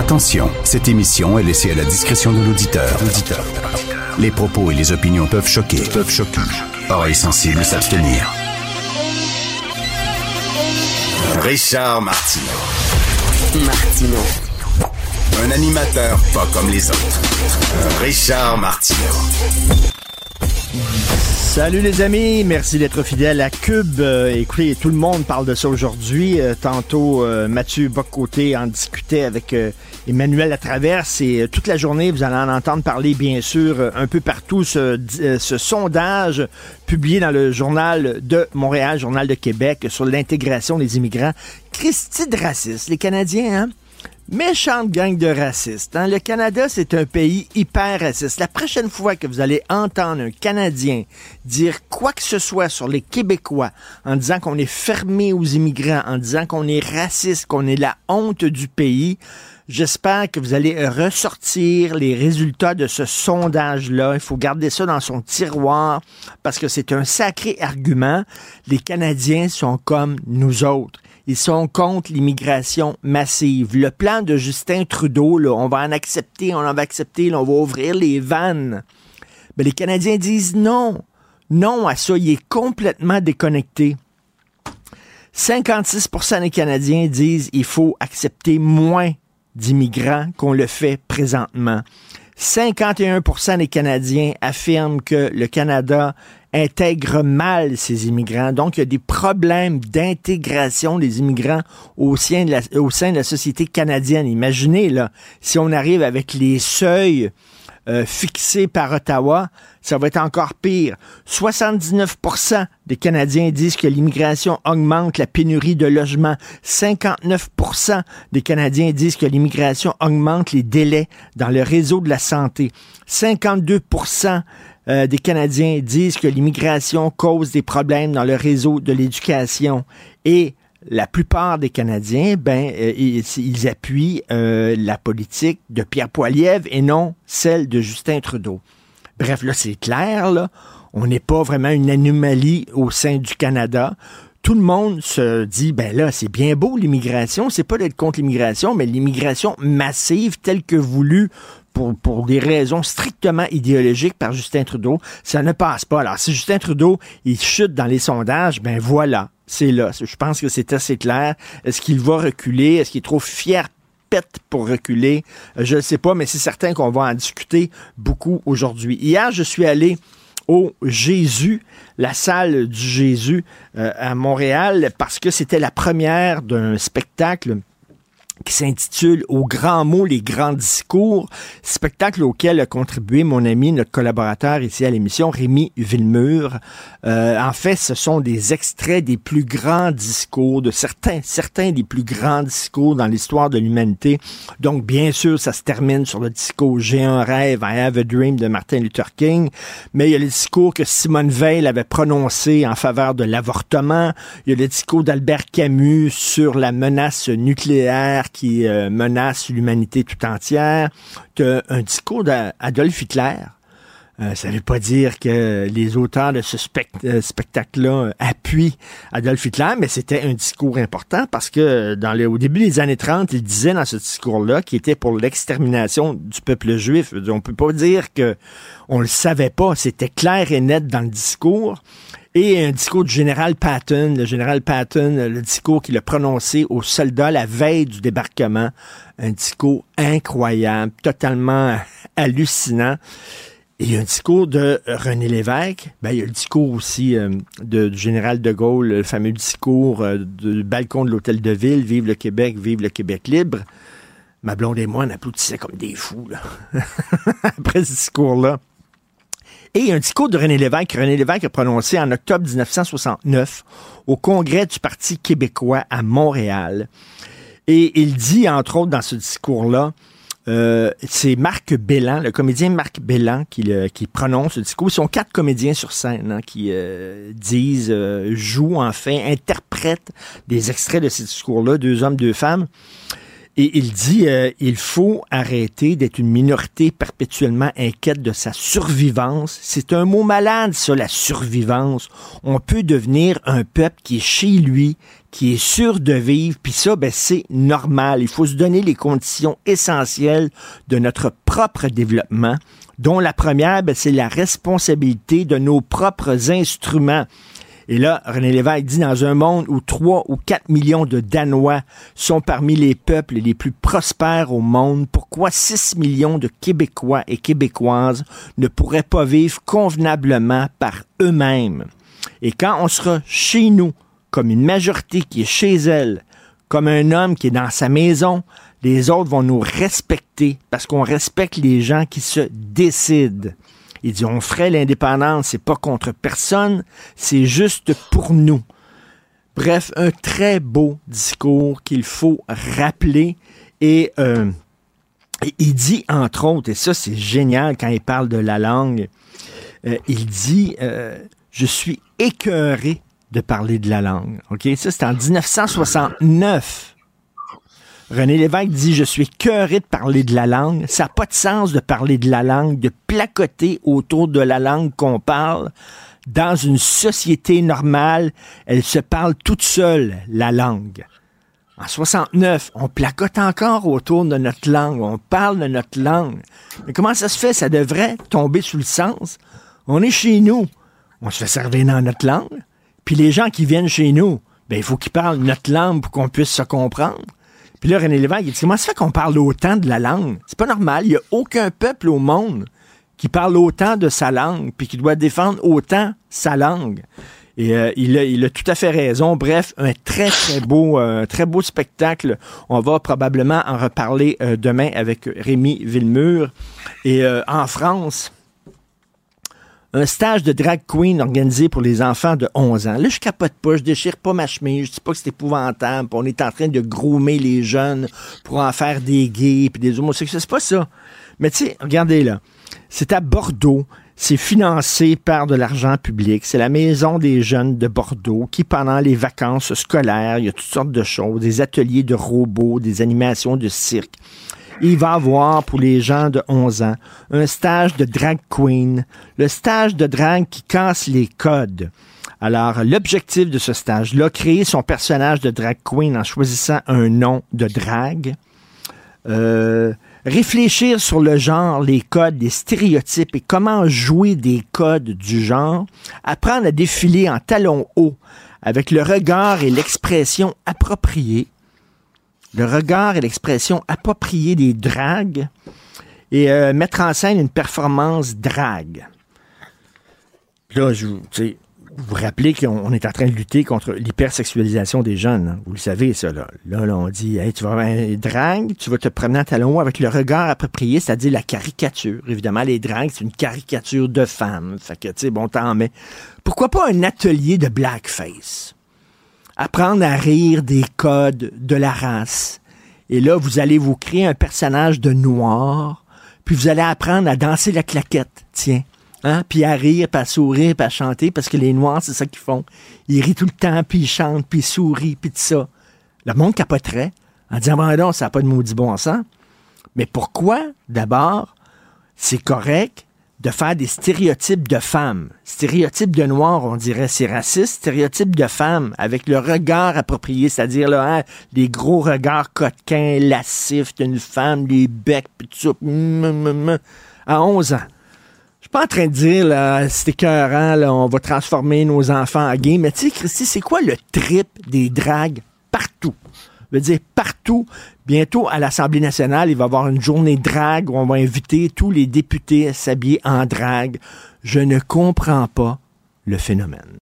Attention, cette émission est laissée à la discrétion de l'auditeur. Les propos et les opinions peuvent choquer. Peuvent choquer. Oreilles sensibles s'abstenir. Richard Martineau. Martino. Un animateur pas comme les autres. Richard Martineau. Salut les amis, merci d'être fidèles à Cube. Euh, écoutez, tout le monde parle de ça aujourd'hui. Euh, tantôt, euh, Mathieu Boccoté en discutait avec Emmanuel Latraverse et toute la journée, vous allez en entendre parler, bien sûr, un peu partout, ce, sondage publié dans le journal de Montréal, journal de Québec, sur l'intégration des immigrants. Christy de racistes, les Canadiens, hein? Méchante gang de racistes. Hein? Le Canada, c'est un pays hyper raciste. La prochaine fois que vous allez entendre un Canadien dire quoi que ce soit sur les Québécois en disant qu'on est fermé aux immigrants, en disant qu'on est raciste, qu'on est la honte du pays, J'espère que vous allez ressortir les résultats de ce sondage-là. Il faut garder ça dans son tiroir parce que c'est un sacré argument. Les Canadiens sont comme nous autres. Ils sont contre l'immigration massive. Le plan de Justin Trudeau, là, on va en accepter, on en va accepter, on va ouvrir les vannes. Mais les Canadiens disent non. Non à ça. Il est complètement déconnecté. 56% des Canadiens disent il faut accepter moins d'immigrants qu'on le fait présentement. 51% des Canadiens affirment que le Canada intègre mal ces immigrants. Donc, il y a des problèmes d'intégration des immigrants au sein, de la, au sein de la société canadienne. Imaginez, là, si on arrive avec les seuils euh, fixés par Ottawa, ça va être encore pire. 79% des Canadiens disent que l'immigration augmente la pénurie de logements. 59% des Canadiens disent que l'immigration augmente les délais dans le réseau de la santé. 52 euh, des Canadiens disent que l'immigration cause des problèmes dans le réseau de l'éducation. Et la plupart des Canadiens, ben, euh, ils, appuient euh, la politique de Pierre Poilievre et non celle de Justin Trudeau. Bref, là, c'est clair, là. On n'est pas vraiment une anomalie au sein du Canada. Tout le monde se dit, ben là, c'est bien beau l'immigration, c'est pas d'être contre l'immigration, mais l'immigration massive telle que voulue pour, des raisons strictement idéologiques par Justin Trudeau, ça ne passe pas. Alors, si Justin Trudeau, il chute dans les sondages, ben voilà, c'est là. Je pense que c'est assez clair. Est-ce qu'il va reculer? Est-ce qu'il est trop fier pète pour reculer? Euh, je ne sais pas, mais c'est certain qu'on va en discuter beaucoup aujourd'hui. Hier, je suis allé au Jésus, la salle du Jésus euh, à Montréal, parce que c'était la première d'un spectacle qui s'intitule Au grand mot, les grands discours, spectacle auquel a contribué mon ami, notre collaborateur ici à l'émission, Rémi Villemur. Euh, en fait, ce sont des extraits des plus grands discours, de certains, certains des plus grands discours dans l'histoire de l'humanité. Donc, bien sûr, ça se termine sur le discours J'ai un rêve, I have a dream de Martin Luther King, mais il y a le discours que Simone Veil avait prononcé en faveur de l'avortement, il y a le discours d'Albert Camus sur la menace nucléaire qui euh, menace l'humanité tout entière, un discours d'Adolf Hitler. Euh, ça ne veut pas dire que les auteurs de ce euh, spectacle-là appuient Adolf Hitler, mais c'était un discours important parce que dans le, au début des années 30, il disait dans ce discours-là qu'il était pour l'extermination du peuple juif. On peut pas dire que on le savait pas. C'était clair et net dans le discours et un discours du général Patton, le général Patton, le discours qu'il a prononcé aux soldats la veille du débarquement, un discours incroyable, totalement hallucinant. Et un discours de René Lévesque. Ben, il y a le discours aussi euh, de, du général de Gaulle, le fameux discours euh, du balcon de l'hôtel de ville, Vive le Québec, vive le Québec libre. Ma blonde et moi, on applaudissait comme des fous, là. Après ce discours-là. Et un discours de René Lévesque, René Lévesque a prononcé en octobre 1969 au Congrès du Parti québécois à Montréal. Et il dit, entre autres, dans ce discours-là, euh, c'est Marc Bellan, le comédien Marc Bellan qui, qui prononce ce discours. Ils sont quatre comédiens sur scène hein, qui euh, disent, euh, jouent, enfin, interprètent des extraits de ce discours-là, deux hommes, deux femmes. Et il dit, euh, il faut arrêter d'être une minorité perpétuellement inquiète de sa survivance. C'est un mot malade, ça, la survivance. On peut devenir un peuple qui est chez lui, qui est sûr de vivre, puis ça, ben, c'est normal. Il faut se donner les conditions essentielles de notre propre développement, dont la première, ben, c'est la responsabilité de nos propres instruments. Et là, René Lévesque dit dans un monde où 3 ou 4 millions de Danois sont parmi les peuples les plus prospères au monde, pourquoi 6 millions de Québécois et Québécoises ne pourraient pas vivre convenablement par eux-mêmes? Et quand on sera chez nous, comme une majorité qui est chez elle, comme un homme qui est dans sa maison, les autres vont nous respecter parce qu'on respecte les gens qui se décident. Il dit, on ferait l'indépendance, c'est pas contre personne, c'est juste pour nous. Bref, un très beau discours qu'il faut rappeler et, euh, il dit, entre autres, et ça c'est génial quand il parle de la langue, euh, il dit, euh, je suis écœuré de parler de la langue. Ça, c'est en 1969. René Lévesque dit Je suis cœuré de parler de la langue. Ça n'a pas de sens de parler de la langue, de placoter autour de la langue qu'on parle. Dans une société normale, elle se parle toute seule, la langue. En 69, on placote encore autour de notre langue, on parle de notre langue. Mais comment ça se fait? Ça devrait tomber sous le sens. On est chez nous, on se fait servir dans notre langue. Puis les gens qui viennent chez nous, ben, il faut qu'ils parlent notre langue pour qu'on puisse se comprendre. Puis là, René Lévesque, il dit, comment ça fait qu'on parle autant de la langue? C'est pas normal. Il n'y a aucun peuple au monde qui parle autant de sa langue, puis qui doit défendre autant sa langue. Et euh, il, a, il, a, tout à fait raison. Bref, un très, très beau, euh, très beau spectacle. On va probablement en reparler euh, demain avec Rémi Villemur. Et en France, un stage de drag queen organisé pour les enfants de 11 ans. Là, je capote pas, je déchire pas ma chemise, je dis pas que c'est épouvantable, on est en train de groomer les jeunes pour en faire des gays puis des homosexuels, c'est pas ça. Mais tu sais, regardez là, c'est à Bordeaux, c'est financé par de l'argent public. C'est la maison des jeunes de Bordeaux qui, pendant les vacances scolaires, il y a toutes sortes de choses, des ateliers de robots, des animations de cirque il va avoir pour les gens de 11 ans un stage de drag queen, le stage de drag qui casse les codes. Alors, l'objectif de ce stage-là, créer son personnage de drag queen en choisissant un nom de drag, euh, réfléchir sur le genre, les codes, les stéréotypes et comment jouer des codes du genre, apprendre à défiler en talons hauts avec le regard et l'expression appropriée, le regard et l'expression appropriée des dragues et euh, mettre en scène une performance drague. Là, je, vous vous rappelez qu'on est en train de lutter contre l'hypersexualisation des jeunes. Hein. Vous le savez, ça. Là, là, on dit, hey, tu vas avoir un drague, tu vas te promener en talon avec le regard approprié, c'est-à-dire la caricature. Évidemment, les dragues, c'est une caricature de femme. Fait que, tu bon, t'en mets. Pourquoi pas un atelier de blackface? Apprendre à rire des codes de la race. Et là, vous allez vous créer un personnage de noir, puis vous allez apprendre à danser la claquette, tiens. Hein? Puis à rire, puis à sourire, puis à chanter, parce que les Noirs, c'est ça qu'ils font. Ils rient tout le temps, puis ils chantent, puis ils sourient, puis tout ça. Le monde capoterait en disant, bon, non, ça n'a pas de maudit bon sens. Mais pourquoi, d'abord, c'est correct de faire des stéréotypes de femmes. Stéréotypes de noirs, on dirait, c'est raciste. Stéréotypes de femmes avec le regard approprié, c'est-à-dire là, hein, les gros regards coquins, lascifs d'une femme, les becs, pis tout ça. À 11 ans. Je suis pas en train de dire, là, c'est écœurant, là, on va transformer nos enfants en gays, mais tu sais, Christy, c'est quoi le trip des dragues partout? Veux dire, partout. Bientôt, à l'Assemblée nationale, il va y avoir une journée drague où on va inviter tous les députés à s'habiller en drague. Je ne comprends pas le phénomène.